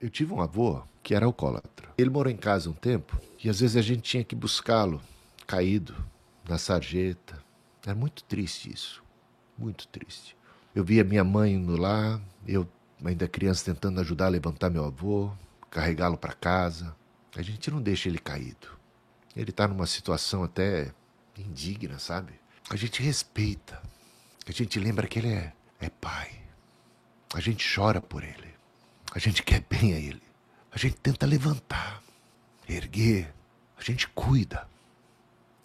Eu tive um avô que era alcoólatra. Ele morou em casa um tempo e às vezes a gente tinha que buscá-lo caído na sarjeta. Era muito triste isso. Muito triste. Eu via minha mãe indo lá, eu ainda criança tentando ajudar a levantar meu avô, carregá-lo para casa. A gente não deixa ele caído. Ele está numa situação até indigna, sabe? A gente respeita. A gente lembra que ele é, é pai. A gente chora por ele. A gente quer bem a ele. A gente tenta levantar, erguer. A gente cuida.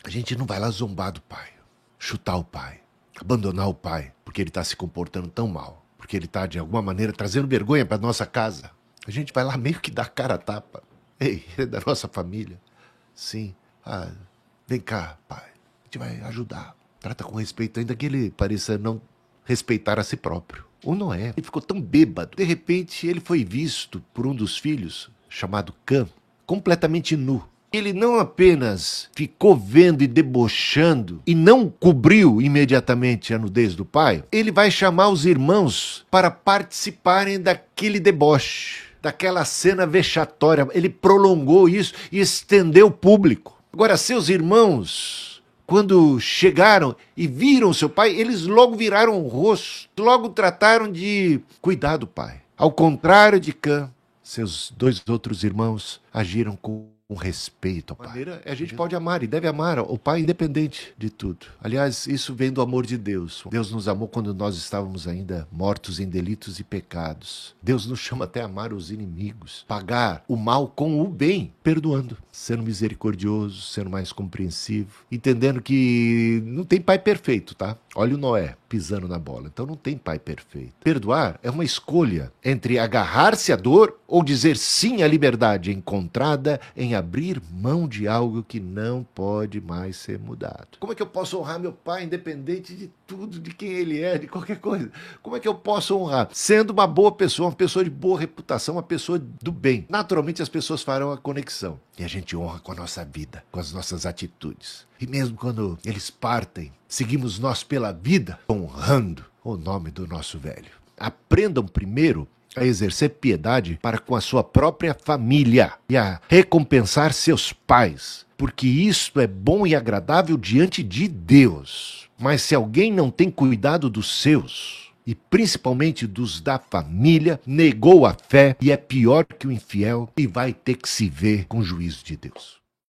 A gente não vai lá zombar do pai, chutar o pai, abandonar o pai, porque ele está se comportando tão mal, porque ele está, de alguma maneira, trazendo vergonha para nossa casa. A gente vai lá meio que dar cara a tapa. Ei, ele é da nossa família. Sim. Ah, vem cá, pai. A gente vai ajudar. Trata com respeito, ainda que ele pareça não respeitar a si próprio. O Noé ele ficou tão bêbado. De repente, ele foi visto por um dos filhos, chamado Cã, completamente nu. Ele não apenas ficou vendo e debochando e não cobriu imediatamente a nudez do pai, ele vai chamar os irmãos para participarem daquele deboche, daquela cena vexatória. Ele prolongou isso e estendeu o público. Agora, seus irmãos quando chegaram e viram seu pai, eles logo viraram o rosto, logo trataram de cuidar do pai. Ao contrário de Cã, seus dois outros irmãos agiram com com respeito ao pai. Maneira, a gente pode amar e deve amar o pai independente de tudo. Aliás, isso vem do amor de Deus. Deus nos amou quando nós estávamos ainda mortos em delitos e pecados. Deus nos chama até a amar os inimigos, pagar o mal com o bem, perdoando, sendo misericordioso, sendo mais compreensivo, entendendo que não tem pai perfeito, tá? Olha o Noé pisando na bola. Então não tem pai perfeito. Perdoar é uma escolha entre agarrar-se à dor ou dizer sim à liberdade encontrada em abrir mão de algo que não pode mais ser mudado. Como é que eu posso honrar meu pai independente de tudo, de quem ele é, de qualquer coisa? Como é que eu posso honrar? Sendo uma boa pessoa, uma pessoa de boa reputação, uma pessoa do bem. Naturalmente as pessoas farão a conexão. E a gente honra com a nossa vida, com as nossas atitudes. E mesmo quando eles partem, seguimos nós pela vida honrando o nome do nosso velho. Aprendam primeiro a exercer piedade para com a sua própria família e a recompensar seus pais, porque isto é bom e agradável diante de Deus. Mas se alguém não tem cuidado dos seus, e principalmente dos da família, negou a fé e é pior que o infiel e vai ter que se ver com o juízo de Deus.